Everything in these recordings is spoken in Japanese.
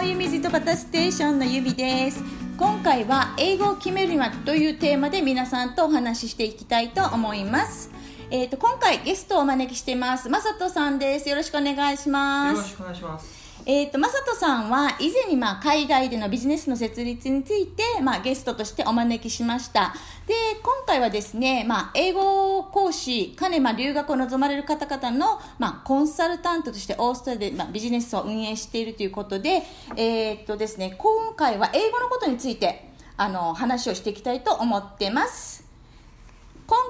ーユミズとバタステーションのゆみです。今回は英語を決めるにはというテーマで皆さんとお話ししていきたいと思います。えーと、今回ゲストをお招きしています。まさとさんです。よろしくお願いします。よろしくお願いします。えーと、マサトさんは以前に、まあ、海外でのビジネスの設立について、まあ、ゲストとしてお招きしました。で今回はですね、まあ、英語講師かね、ま、留学を望まれる方々の、まあ、コンサルタントとしてオーストラリアで、まあ、ビジネスを運営しているということで,、えーとですね、今回は英語のことについてあの話をしていきたいと思ってます。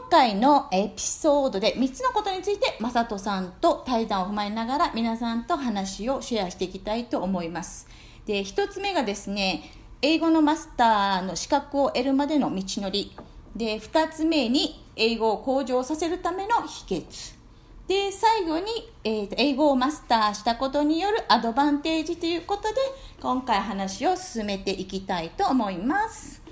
回のエピソードで3つのことについてまさとさんと対談を踏まえながら皆さんと話をシェアしていきたいと思います。で1つ目がですね英語のマスターの資格を得るまでの道のり。で2つ目に英語を向上させるための秘訣。で最後に、えー、英語をマスターしたことによるアドバンテージということで今回話を進めていきたいと思います。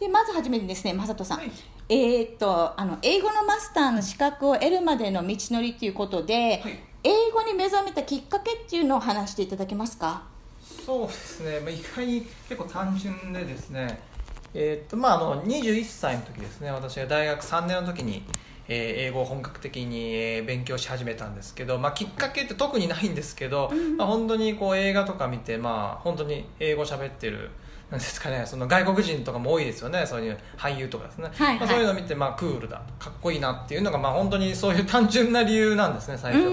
でまずはじめにですね、まさとさん、はい。えー、っとあの英語のマスターの資格を得るまでの道のりということで、はい、英語に目覚めたきっかけっていうのを話していただけますか？そうですね、まあ、意外に結構単純でですね、えー、っとまあ、あの21歳の時ですね。私が大学3年の時に、えー、英語を本格的に、え勉強し始めたんですけど、まあ、きっかけって特にないんですけど、うん、まあ、本当にこう映画とか見て、まあ、本当に英語喋ってるなんですかねその外国人とかも多いですよねそういう俳優とかですね、はいはい、まあ、そういうのを見て、まあ、クールだ。かっこいいなっていうのが、まあ、本当にそういう単純な理由なんですね最初、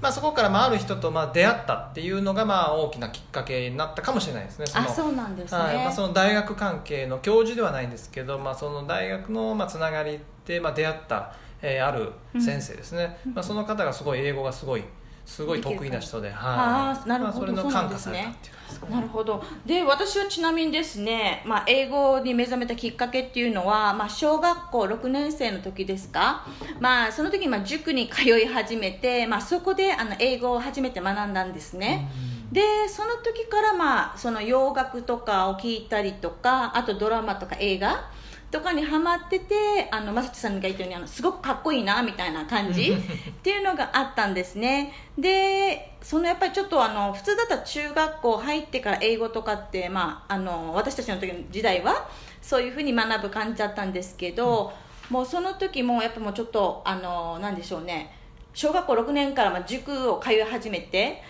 まあ、そこから、まあ、ある人と、まあ、出会ったっていうのが、まあ、大きなきっかけになったかもしれないですねあそうなんですね、はい。まあ、その大学関係の教授ではないんですけど、まあ、その大学の、まあ、つながりで、まあ、出会った、えー、ある先生ですね、うん、まあ、その方がすごい英語がすごいすごい得意な人で、はい、なるほど、まあ、それの感化されたっていうなるほど。で私はちなみにですね、まあ、英語に目覚めたきっかけっていうのは、まあ、小学校6年生の時ですか、まあ、その時にまあ塾に通い始めて、まあ、そこであの英語を初めて学んだんですね、でその時からまあその洋楽とかを聞いたりとかあとドラマとか映画とかにハマっててあのマサチさんが言ったようにあのすごくかっこいいなみたいな感じっていうのがあったんですね。でそのやっぱりちょっとあの普通だったら中学校入ってから英語とかって、まあ、あの私たちの時の時代はそういうふうに学ぶ感じだったんですけど、うん、もうその時もやっぱもうちょっとあのなんでしょうね。小学校6年からまあ塾を通い始めて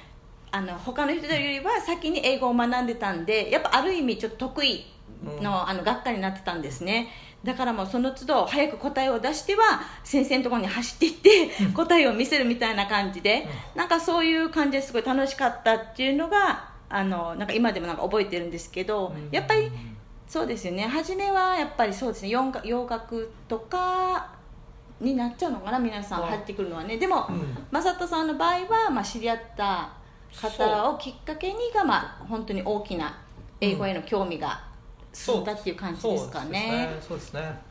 あの他の人よりは先に英語を学んでたんでやっぱある意味ちょっと得意のあの学科になってたんですね。だからもうその都度早く答えを出しては先生のところに走っていって答えを見せるみたいな感じでなんかそういう感じですごい楽しかったっていうのがあのなんか今でもなんか覚えてるんですけどやっぱりそうですよね。初めはやっぱりそうですね。洋楽とかになっちゃうのかな皆さん入ってくるのはね。でも、雅人さんの場合は、まあ、知り合った方をきっかけにが、まあ、本当に大きな英語への興味が進んだっていう感じですかね。そうですね。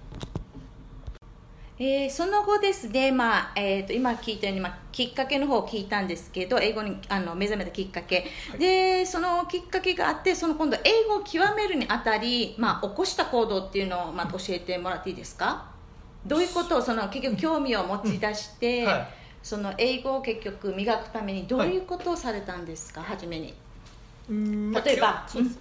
えー、その後ですね、まあえーと、今聞いたように、まあ、きっかけの方を聞いたんですけど英語にあの目覚めたきっかけ、はい、でそのきっかけがあってその今度英語を極めるにあたり、まあ、起こした行動っていうのを、まあ、教えてもらっていいですか？どういうことをその結局興味を持ち出して、うん。はい、その英語を結局磨くためにどういうことをされたんですか、はい、初めに。例えば、うん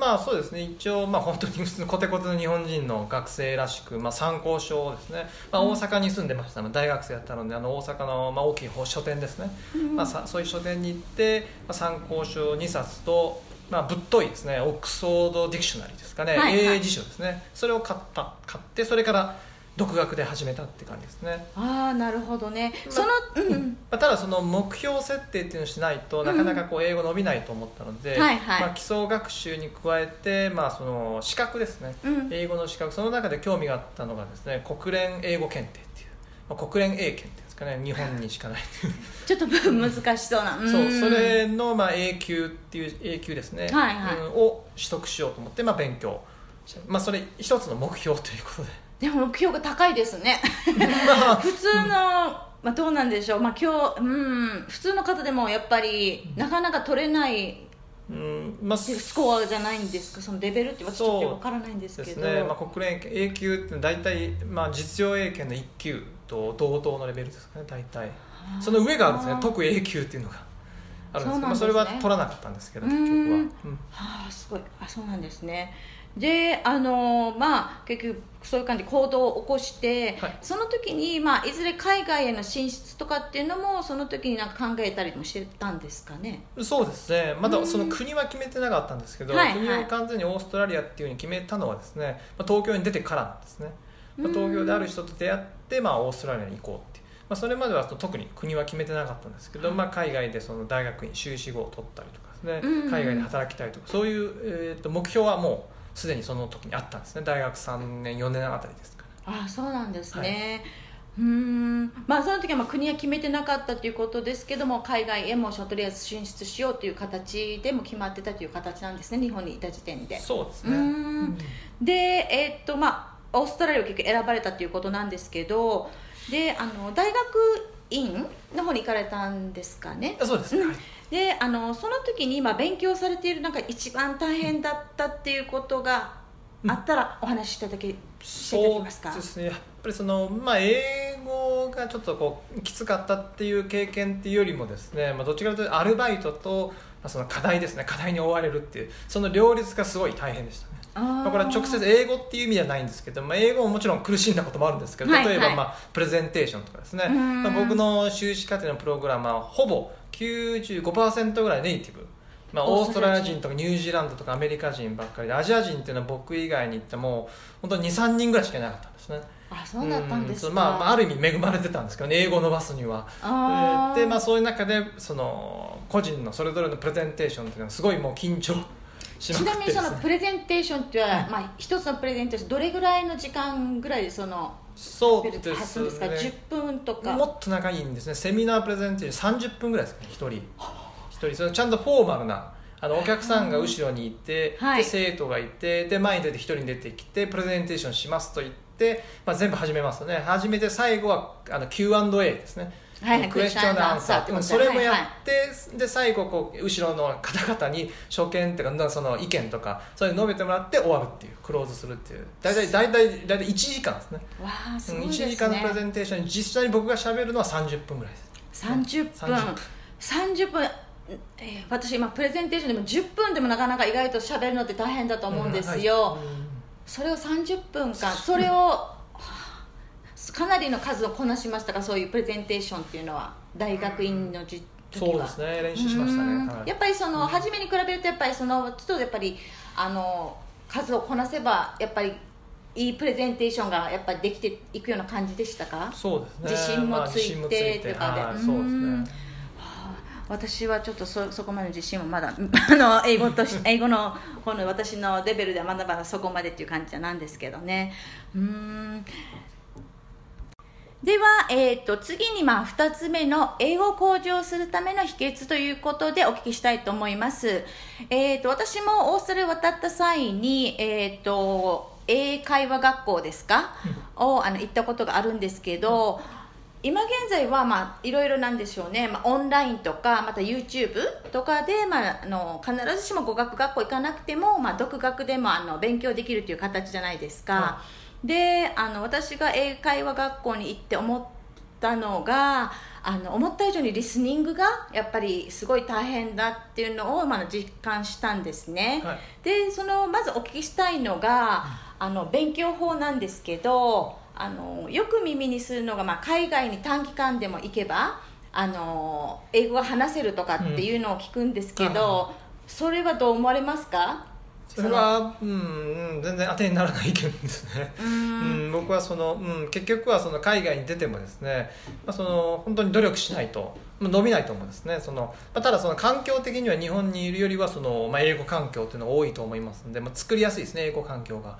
まあそうですね。一応まあ本当に普通のコテコテの日本人の学生らしく、まあ、参考書ですね、まあ、大阪に住んでました。の大学生やったのであの大阪のまあ大きい書店ですね、うん、まあ、さそういう書店に行って、まあ、参考書2冊と、まあ、ぶっといですね。オックスフォード・ディクショナリーですかね、はいはい、英辞書ですね。それを買った買ってそれから独学で始めたって感じですね。ああなるほどね、まその、うん、まあ、ただその目標設定っていうのをしないとなかなかこう英語伸びないと思ったので、はいはい、まあ、基礎学習に加えて、まあ、その資格ですね、うん、英語の資格その中で興味があったのがですね国連英語検定っていう、まあ、国連英検定ですかね日本にしかない ちょっと難しそうな。そうそれの、まあ、A 級っていう A 級ですね、はいはい、うん、を取得しようと思って、まあ、勉強。まあ、それ一つの目標ということででも目標が高いですね。普通の、まあ、どうなんでしょう、まあ、今日、うん、普通の方でもやっぱりなかなか取れないうんまあ、スコアじゃないんですか？そのレベルって私ちょっと分からないんですけど。ね、まあ、国連 A 級って大体、まあ、実用英検の1級と同等のレベルですかね大体。その上があるんですね。特 A 級っていうのが。あるんですけど、まあ、それは取らなかったんですけど結局は、うん、はあすごい。あそうなんですねであのまあ結局そういう感じで行動を起こして、はい、その時に、まあ、いずれ海外への進出とかっていうのもその時になんか考えたりもしてたんですかね？そうですね。まだその国は決めてなかったんですけど、はい、国を完全にオーストラリアっていうふうに決めたのはですね、まあ、東京に出てからなんですね、まあ、東京である人と出会って、まあ、オーストラリアに行こうっていう、まあ、それまでは特に国は決めてなかったんですけど、まあ、海外でその大学院修士号を取ったりとかですね、海外で働きたいとかそういう、えー、と目標はもうすでにその時にあったんですね。大学3年4年あたりですからあそうなんですね、はい、うん。まあその時はまあ国は決めてなかったということですけども海外へもとりあえず進出しようという形でも決まってたという形なんですね日本にいた時点で。そうですね。うん。でえー、っとまあオーストラリアを結局選ばれたということなんですけどであの大学院の方に行かれたんですかね。そうです、うん、であのその時に今勉強されているなんか一番大変だったっていうことがあったらお話しいただけ、うん、していただけますか？そうですね。やっぱりその、まあ、英語がちょっとこうきつかったっていう経験っていうよりもですね、まあ、どちらかというとアルバイトと、まあ、その課題ですね。課題に追われるっていうその両立がすごい大変でした。ねまあ、これは直接英語っていう意味ではないんですけど、まあ、英語ももちろん苦しんだこともあるんですけど、例えば、まあ、プレゼンテーションとかですね、まあ、僕の修士課程のプログラマーはほぼ95%ぐらいネイティブ、まあ、オーストラリア人とかニュージーランドとかアメリカ人ばっかりでアジア人っていうのは僕以外に行っても本当に23人ぐらいしかいなかったんですね。あそうだったんですか、まあ、ある意味恵まれてたんですけどね英語を伸ばすには。で、まあ、そういう中でその個人のそれぞれのプレゼンテーションっていうのはすごいもう緊張ちなみにそのプレゼンテーションっていうのは、まあ、一つのプレゼンテーションどれぐらいの時間ぐらいでそのそうですね。ですか10分とか。もっと長いんですね。セミナープレゼンテーション30分ぐらいですかね1人。1人。それちゃんとフォーマルなあのお客さんが後ろにいて、はい、で生徒がいてで前に出て1人出てきてプレゼンテーションしますと言って、まあ、全部始めますよね。始めて最後はあの Q&A ですねはい、クエスチョンアンサー。ってそれもやって、はい、で最後こう後ろの方々に所見っていうかその意見とかそれ述べてもらって終わるっていうクローズするっていう。大体大体大体1時間ですね。わあすね。1時間のプレゼンテーションに実際に僕がしゃべるのは30分ぐらいです。30分。30分。えー、私今プレゼンテーションでも10分でもなかなか意外としゃべるのって大変だと思うんですよ、うん。はい、それを30分間それをかなりの数をこなしましたかそういうプレゼンテーションっていうのは大学院の時そうですね練習しましたね、はい、やっぱりその、初めに比べるとやっぱりそのちょっとやっぱりあの数をこなせばやっぱりいいプレゼンテーションがやっぱりできていくような感じでしたか？そうですね。自信もついてとかで、はい、そうですね私はちょっとそそこまでの自信もまだ あの英語とし 英語のこの私のレベルではまだまだそこまでっていう感じなんですけどね。うんでは、えーと、次にまあ2つ目の英語向上するための秘訣ということでお聞きしたいと思います、えーと、私もオーストラリア渡った際に、えーと、英会話学校ですか、をあの行ったことがあるんですけど、今現在は、まあ、いろいろなんでしょうね、まあ、オンラインとかまた YouTube とかで、まあ、あの必ずしも語学学校行かなくても、まあ、独学でもあの勉強できるという形じゃないですか。であの私が英会話学校に行って思ったのがあの思った以上にリスニングがやっぱりすごい大変だっていうのを、まあ、実感したんですね、はい、でそのまずお聞きしたいのが、あの勉強法なんですけどあのよく耳にするのが、まあ、海外に短期間でも行けばあの英語が話せるとかっていうのを聞くんですけど、うん、それはどう思われますか？それは、うん、全然当てにならない意見ですね、うん、僕はその、うん、結局はその海外に出てもですね、まあ、その本当に努力しないと伸びないと思うんですね。その、まあ、ただその環境的には日本にいるよりはその、まあ、英語環境っていうのが多いと思いますので、まあ、作りやすいですね英語環境が。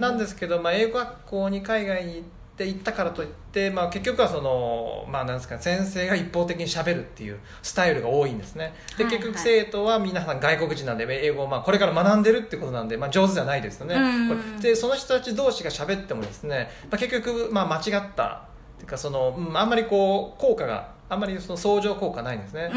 なんですけど、まあ、英語学校に海外に行ってって言ったからといって、まあ、結局はその、まあ、なんですか先生が一方的にしゃべるっていうスタイルが多いんですね。で、結局生徒は皆さん外国人なんで英語をまあこれから学んでるってことなんで、まあ、上手じゃないですよね、でその人たち同士がしゃべってもですね、まあ、結局まあ間違ったっていうかその、うん、あんまりこう効果があんまりその相乗効果ないんですね、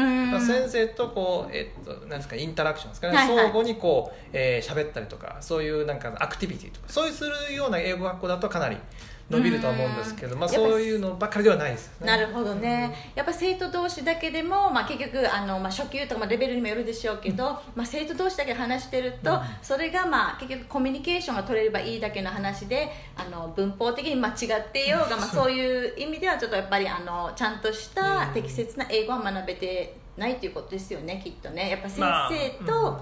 先生とこう、えっと、なんですかインタラクションですかね、はいはい、相互にこう、えー、喋ったりとかそういうなんかアクティビティとかそういうするような英語学校だとかなり伸びるとは思うんですけど、まあ、そういうのばっかりではないですよね。なるほどね、やっぱ生徒同士だけでも、まあ、結局あの、まあ、初級とかレベルにもよるでしょうけど、まあ、生徒同士だけ話してると、それが、まあ、結局コミュニケーションが取れればいいだけの話であの文法的に間違っていようが、まあ、そういう意味ではちょっとやっぱりあのちゃんとした適切な英語は学べてないということですよねきっとね。やっぱ先生と、あ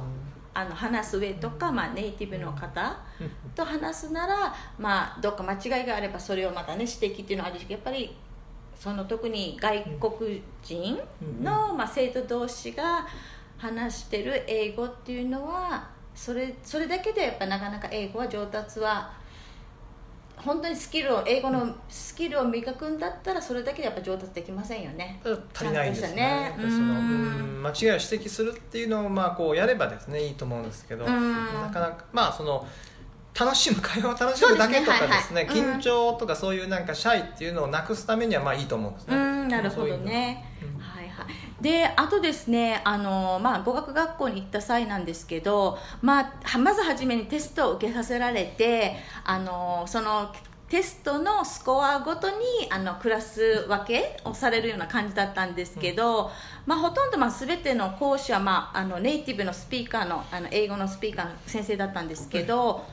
の話す上とか、まあ、ネイティブの方と話すなら、まあ、どっか間違いがあればそれをまたね指摘っていうのはあるしやっぱりその特に外国人の、まあ、生徒同士が話してる英語っていうのはそれそれだけでやっぱなかなか英語は上達は本当にスキルを英語のスキルを磨くんだったらそれだけでやっぱ上達できませんよね。足りないですね。その間違いを指摘するっていうのをまあこうやればですねいいと思うんですけどなかなかまあその楽しむ会話を楽しむだけとかですね、ねはいはい、緊張とかそういうなんかシャイっていうのをなくすためにはまあいいと思うんですね。なるほどね、であとですねあの、まあ、語学学校に行った際なんですけど、まあ、まず初めにテストを受けさせられてあのそのテストのスコアごとにあのクラス分けをされるような感じだったんですけど、うん、まあ、ほとんどまあ全ての講師は、まあ、あのネイティブのスピーカーのあの英語のスピーカーの先生だったんですけど、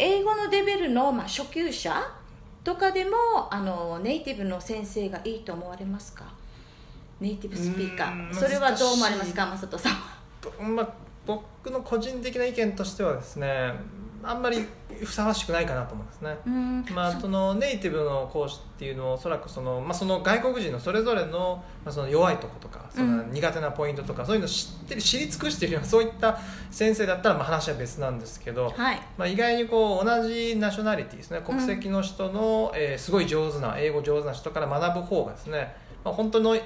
英語のレベルの、まあ、初級者とかでもあのネイティブの先生がいいと思われますか？ネイティブスピーカー。それはどう思われますか？正人さん、まあ、僕の個人的な意見としてはですねあんまりふさわしくないかなと思うんですね、まあ、そのネイティブの講師っていうのはおそらくその,、まあ、その外国人のそれぞれの,、まあその弱いとことかその苦手なポイントとか、そういうのを知ってる知り尽くしているようなそういった先生だったらまあ話は別なんですけど、はい、まあ、意外にこう同じナショナリティですね国籍の人の、うん、えー、すごい上手な英語上手な人から学ぶ方がですねまあ、本当の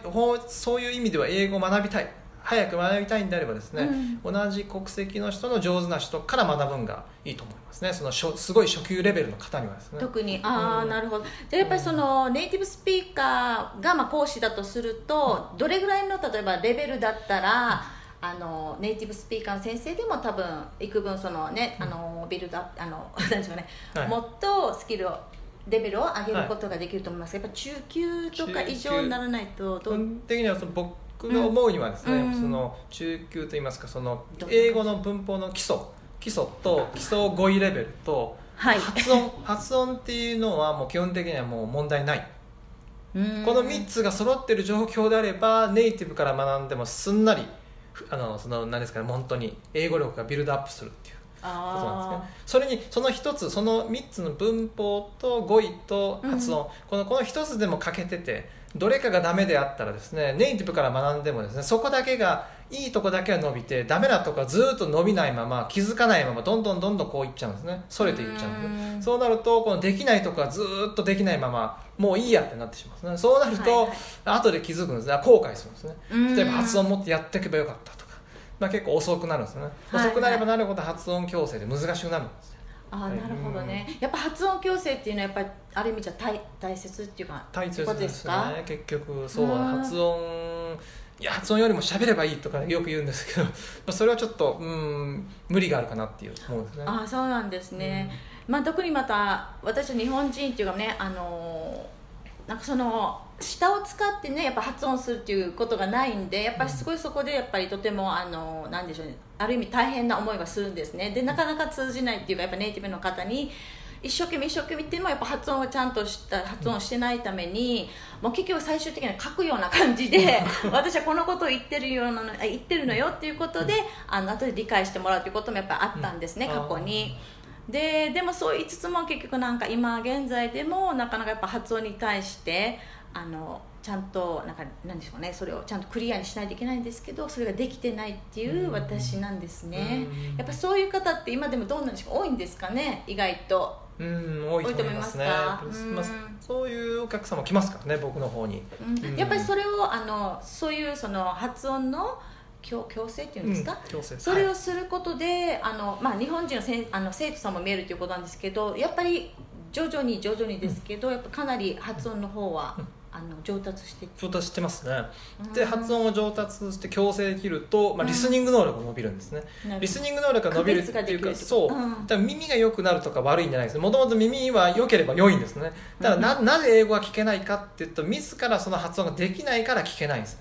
そういう意味では英語を学びたい。早く学びたいんであればですね、うん、同じ国籍の人の上手な人から学ぶんがいいと思いますね。そのすごい初級レベルの方にはですね。特にああ、うん、なるほど。でやっぱりそのネイティブスピーカーがまあ講師だとすると、どれぐらいの例えばレベルだったら、あのネイティブスピーカーの先生でも多分幾分そのね、あのビルドあの 何でしょうね、はい、もっとスキルをレベルを上げることができると思います、はい、やっぱ中級とか以上にならないと基本的にはその僕が思うにはですね、うん、その中級といいますかその英語の文法の基礎。基礎と基礎語彙レベルと発音、はい、発音。っていうのはもう基本的にはもう問題ない。この3つが揃ってる状況であればネイティブから学んでもすんなりあのその何ですかね本当に英語力がビルドアップするっていうことなんですね。それにその一つその3つの文法と語彙と発音、うん、このこの一つでも欠けててどれかがダメであったらですねネイティブから学んでもですねそこだけがいいとこだけは伸びてダメなとこはずっと伸びないまま気づかないままどんどんどんどんこういっちゃうんですね。それていっちゃうんですそうなるとこのできないとこはずっとできないままもういいやってなってしまうんですね。そうなると、後で気づくんですね。後悔するんですね。例えば発音持ってやっていけばよかったとまあ、結構遅くなるんですね、はいはい、遅くなればなるほど発音矯正で難しくなるんですああなるほどね、やっぱ発音矯正っていうのはやっぱりある意味じゃ大大切っていうか大切ですね。結局そう発音いや発音よりも喋ればいいとかよく言うんですけど それはちょっとうん無理があるかなっていう思うんですね。ああそうなんですね、うん、まあ特にまた私は日本人っていうかねあのなんかその舌を使ってねやっぱ発音するっていうことがないんでやっぱりすごいそこでやっぱりとてもあのなんでしょうねある意味大変な思いがするんですね。でなかなか通じないっていうかやっぱネイティブの方に一生懸命一生懸命ってもやっぱ発音をちゃんとした発音してないために、もう結局最終的には書くような感じで私はこのことを言ってるようなの言ってるのよっていうことであの後で理解してもらうということもやっぱあったんですね、過去に。ででもそう言いつつも結局なんか今現在でもなかなかやっぱ発音に対してあのちゃんとなんかなんでしょうねそれをちゃんとクリアにしないといけないんですけどそれができてないっていう私なんですね、やっぱそういう方って今でもどうなんでしょう多いんですかね意外と。うん多いと思いますね。まあ、そういうお客様来ますからね僕の方に、うん、やっぱりそれをあのそういうその発音の強強制っていうんですか、うん、それをすることで、あのまあ、日本人のせあの生徒さんも見えるということなんですけどやっぱり徐々に徐々にですけど、やっぱかなり発音の方は、あの上達して上達してますね。で発音を上達して矯正できると、まあ、リスニング能力が伸びるんですね、リスニング能力が伸びるっていうかそう、うん、だ耳が良くなるとか悪いんじゃないです。もともと耳は良ければ良いんですね。だからな,、なぜ英語が聞けないかっていうと自らその発音ができないから聞けないんです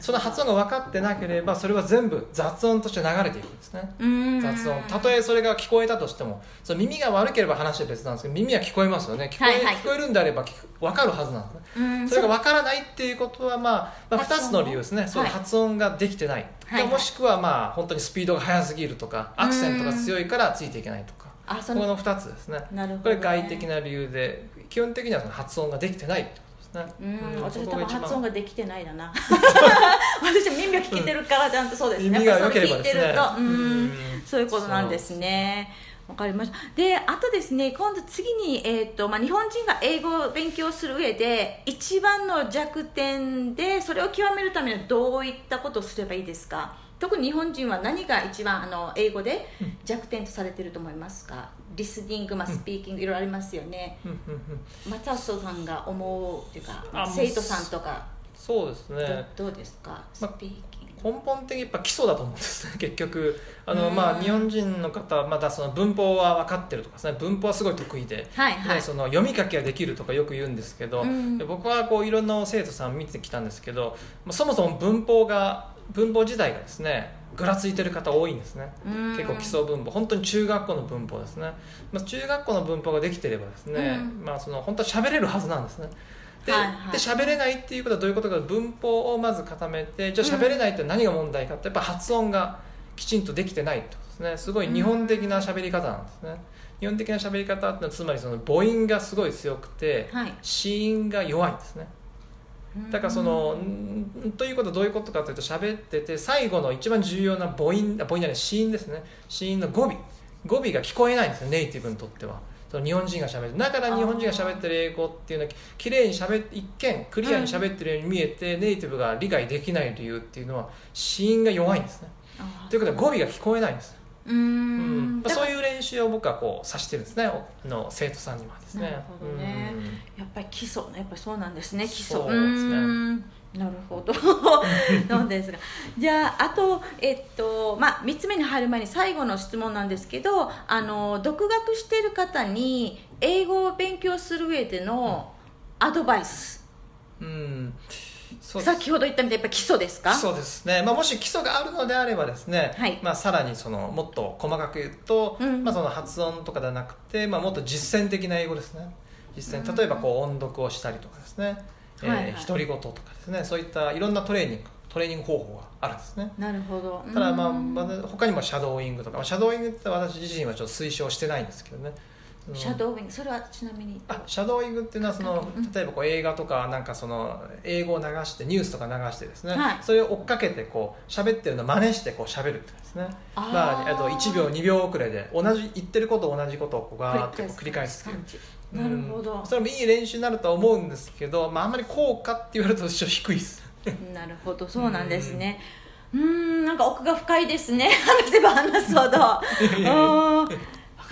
その発音が分かってなければそれは全部雑音として流れていくんですね。雑音。たとえそれが聞こえたとしてもその耳が悪ければ話は別なんですけど耳は聞こえますよね。聞こえはいはい、聞こえるんであれば分かるはずなんですね。それが分からないっていうことは、まあ、まあ2つの理由ですね。その発音ができてない、はい、もしくはまあ本当にスピードが速すぎるとかアクセントが強いからついていけないとかこの2つですね。これ外的な理由で基本的にはその発音ができてないね、うん、私多分発音ができてないだな。私耳が聞けてるからちゃんとそうですね、耳が良ければですね。うん。そういうことなんですね。わかりました。であとですね今度次に、えーとまあ、日本人が英語を勉強する上で一番の弱点でそれを極めるためにはどういったことをすればいいですか？特に日本人は何が一番あの英語で弱点とされてると思いますか、うん、リスニング、まあ、スピーキング、いろいろありますよね、松尾さんが思うっていうか生徒さんとか。そうですね。どうですか？スピーキング、根本的にやっぱ基礎だと思うんですね 結局。あの、まあ、日本人の方はまだその文法は分かってるとかですね。文法はすごい得意で,、はいはい、その読み書きができるとかよく言うんですけど、僕はこういろんな生徒さん見てきたんですけどそもそも文法が文法自体がですねぐらついてる方多いんですね。結構基礎文法。本当に中学校の文法ですね、まあ、中学校の文法ができてればですね、うん、まあ、その本当は喋れるはずなんですね。ではいはい、で喋れないっていうことはどういうことか文法をまず固めてじゃあ喋れないって何が問題かってやっぱ発音がきちんとできてないってことですね。すごい日本的な喋り方なんですね、日本的な喋り方ってのはつまりその母音がすごい強くて、はい、子音が弱いんですねだからそのということはどういうことかというと喋ってて最後の一番重要な母音母音じゃない子音ですね。子音の語尾。語尾が聞こえないんですよネイティブにとっては。その日本人が喋る。だから日本人が喋ってる英語っていうのは綺麗に喋って一見クリアに喋ってるように見えて、うん、ネイティブが理解できない理由っていうのは子音が弱いんですね。ということは語尾が聞こえないんですうん、まあ、そういう練習を僕はこうさしてるんですね。の生徒さんにはですね。なるほどね。やっぱり基礎やっぱりそうなんですね基礎。そうですね。なるほど。なんですが。じゃああと、えっとまあ、3つ目に入る前に最後の質問なんですけどあの独学している方に英語を勉強する上でのアドバイス、うん、先ほど言ったみたいにやっぱ基礎ですか？基礎ですね、まあ、もし基礎があるのであればですね、はい。まあ、さらにそのもっと細かく言うと、うん、まあ、その発音とかではなくて、まあ、もっと実践的な英語ですね。実践例えばこう音読をしたりとかですね、うん、えー、独り言とかですね。そういったいろんなトレーニングトレーニング方法があるんですね。なるほど。ただまあ、まあ、他にもシャドーイングとか、まあ、シャドーイングって私自身はちょっと推奨してないんですけどねシャドーイング。それはちなみにあシャドーイングっていうのはその、例えばこう映画とかなんかその英語を流してニュースとか流してですね、はい、それを追っかけてこう喋ってるのを真似してこう喋るってですね。あ、まあ、あと1秒2秒遅れで同じ言ってること同じことをこうガーッて繰り返すっていう。なるほど、うん、それもいい練習になるとは思うんですけど、まあ、あんまり効果って言われるとちょっと低いですなるほど。そうなんですね、うん。なんか奥が深いですね。話せば話すほど。わ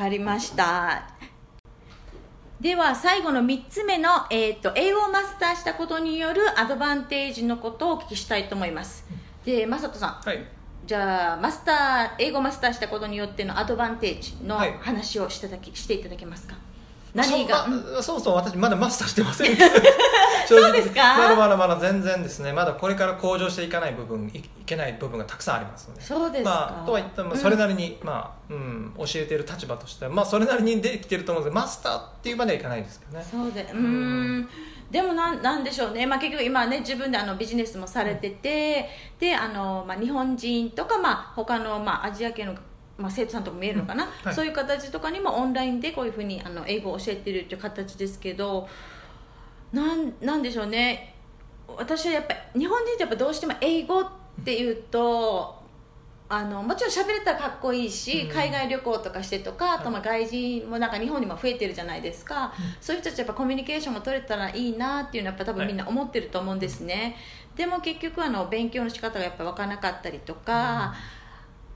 かりました。では最後の3つ目の、えーと、英語をマスターしたことによるアドバンテージのことをお聞きしたいと思います。で正人さん、はい、じゃあマスター英語マスターしたことによってのアドバンテージの話をしていただきしていただけますか？何が？そもそも私まだマスターしてません。そうですか？まだまだまだ全然ですね。まだこれから向上していかない部分いけない部分がたくさんありますので。そうですまあ、とは言ってもそれなりに、うん、まあうん、教えている立場としては、まあ、それなりにできてると思うんですけどマスターっていうまではいかないですけどね。そうでうん。でもなんなんでしょうね、まあ、結局今ね自分であのビジネスもされてて、うん、であの、まあ、日本人とか、まあ、他の、まあ、アジア系のまあ、生徒さんとか見えるのかな、うん。はい、そういう形とかにもオンラインでこういうふうにあの英語を教えてるっていう形ですけどなんなんでしょうね。私はやっぱり日本人ってやっぱどうしても英語っていうとあのもちろん喋れたらかっこいいし、うん、海外旅行とかしてとか、あとまあ外人もなんか日本にも増えてるじゃないですか、うん、そういう人たちやっぱコミュニケーションも取れたらいいなっていうのはやっぱ多分みんな思ってると思うんですね、はい、でも結局あの勉強の仕方がやっぱ分からなかったりとか、うん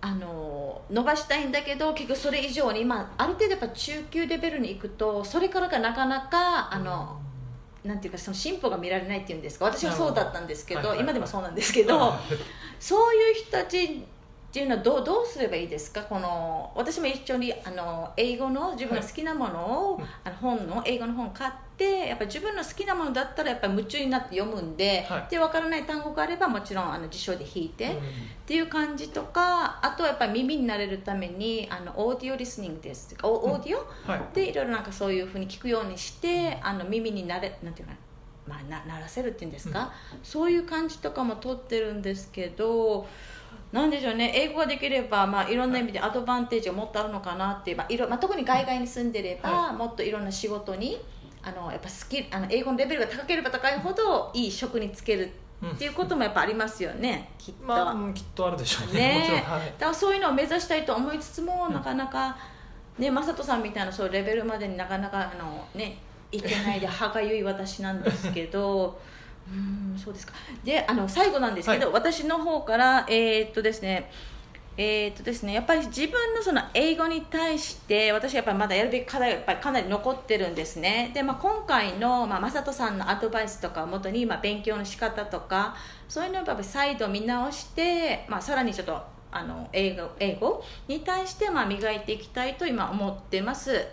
あの伸ばしたいんだけど結局それ以上に、まあ、ある程度やっぱ中級レベルに行くとそれからがなかなかあのなんていうかその進歩が見られないっていうんですか。私はそうだったんですけど、今でもそうなんですけど、そういう人たちっていうのはどうどうすればいいですか？この私も一緒にあの英語の自分の好きなものを、はい、あの本の英語の本買ってやっぱ自分の好きなものだったらやっぱ夢中になって読むんで,、はい、で分からない単語があればもちろんあの辞書で引いて、うん、っていう感じとかあとはやっぱり耳になれるためにあのオーディオリスニングですオオーディオ、うんはい、でいろいろなんかそういうふうに聞くようにしてあの耳になれなんていうかまあ、な鳴らせるっていうんですか、うん、そういう感じとかも取ってるんですけどなんでしょうね。英語ができれば、まあ、いろんな意味でアドバンテージがもっとあるのかなっていう、まあいろまあ、特に海外に住んでれば、はい、もっといろんな仕事にあのやっぱスキあの英語のレベルが高ければ高いほどいい職に就けるっていうこともやっぱありますよね、きっと、まあ、きっとあるでしょうね。ね、はい、だからそういうのを目指したいと思いつつも、なかなかね雅人さんみたいなそうレベルまでになかなかあのねいけないで歯がゆい私なんですけどうんそうですか。であの最後なんですけど、はい、私の方からえー、っとですねえー、っとですねやっぱり自分のその英語に対して私はやっぱりまだやるべき課題がやっぱりかなり残ってるんですね。で、まあ、今回の、まあ、正人さんのアドバイスとかをもとに、まあ、勉強の仕方とかそういうのをやっぱり再度見直して、まあ、さらにちょっとあの英語英語に対してまあ磨いていきたいと今思ってます。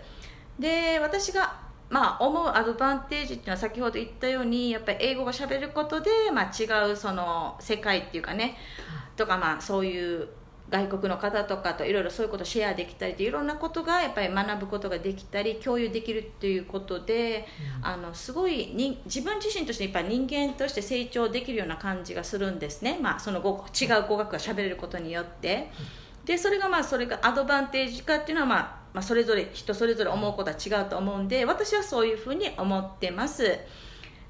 で私がまあ、思うアドバンテージっていうのは先ほど言ったようにやっぱり英語がしゃべることで、まあ、違うその世界っていうかね、とかまあそういう外国の方とかといろいろそういうことをシェアできたりいろんなことがやっぱり学ぶことができたり共有できるっていうことで、うん、あのすごいに自分自身としてやっぱり人間として成長できるような感じがするんですね、まあ、その語違う語学がしゃべれることによって。でそれがまあそれがアドバンテージかっていうのはまあまあ、それぞれ人それぞれ思うことは違うと思うんで私はそういうふうに思ってます。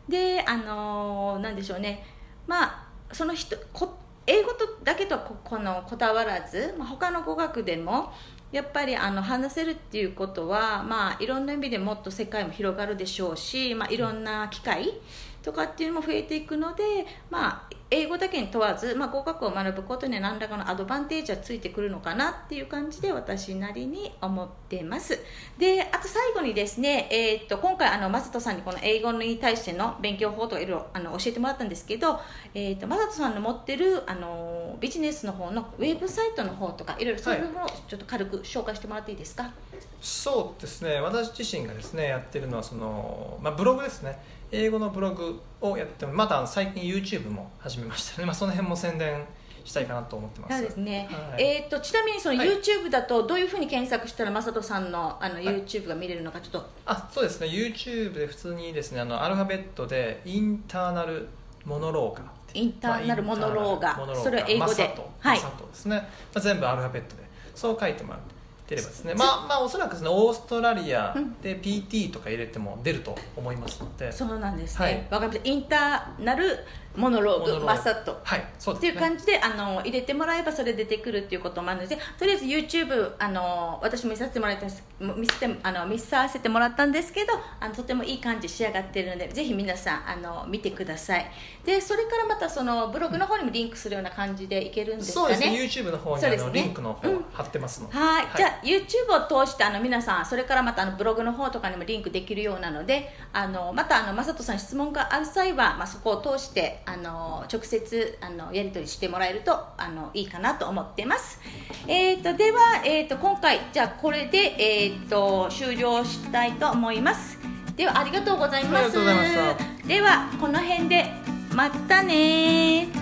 であのー、なんでしょうね。まあその人こ英語とだけとこのこだわらず、まあ、他の語学でもやっぱりあの話せるっていうことは、まあ、いろんな意味でもっと世界も広がるでしょうし、まあ、いろんな機会とかっていうのも増えていくので、まあ、英語だけに問わず、まあ、語学を学ぶことに何らかのアドバンテージはついてくるのかなっていう感じで私なりに思ってます。であと最後にですね、えー、っと今回あのマサトさんにこの英語に対しての勉強法とかいろいろあの教えてもらったんですけど、えー、っとマサトさんの持ってるあのビジネスの方のウェブサイトの方とかいろいろそういうのをちょっと軽く紹介してもらっていいですか、はい、そうですね。私自身がですねやってるのはその、まあ、ブログですね。英語のブログをやってまた最近 YouTube も始めました。の で、まあ、その辺も宣伝したいかなと思ってます。そうですね、はい、えーと、ちなみにその YouTube だとどういうふうに検索したら正人さんのあの YouTube が見れるのかちょっと、あそうですね。YouTube で普通にですねあのアルファベットでインターナルモノローガインターナルモノローガ、まあ、それは英語で。はい、ですね、まあ、全部アルファベットで。そう書いてもらって出ればですね。まあまあおそらくですねオーストラリアで PT とか入れても出ると思いますので、そうなんですね、はい、かりました。インターナルモノローグマサット、はいそうね、っていう感じであの入れてもらえばそれ出てくるっていうこともあるのでとりあえず YouTube あの私も見させてもらった見せてあの見させてもらったんですけどあのとてもいい感じ仕上がってるのでぜひ皆さんあの見てください。でそれからまたそのブログの方にもリンクするような感じでいけるんですかね、そうですね。YouTube の方にあの、ね、リンクの方貼ってますので、はい、じゃあ YouTube を通してあの皆さんそれからまたあのブログの方とかにもリンクできるようなのであのまたあの雅人さん質問がある際は、まあ、そこを通してあの直接あのやり取りしてもらえるとあのいいかなと思ってます、えーと、では、えーと、今回じゃあこれで、えーと、終了したいと思います。ではありがとうございます。ではこの辺でまたね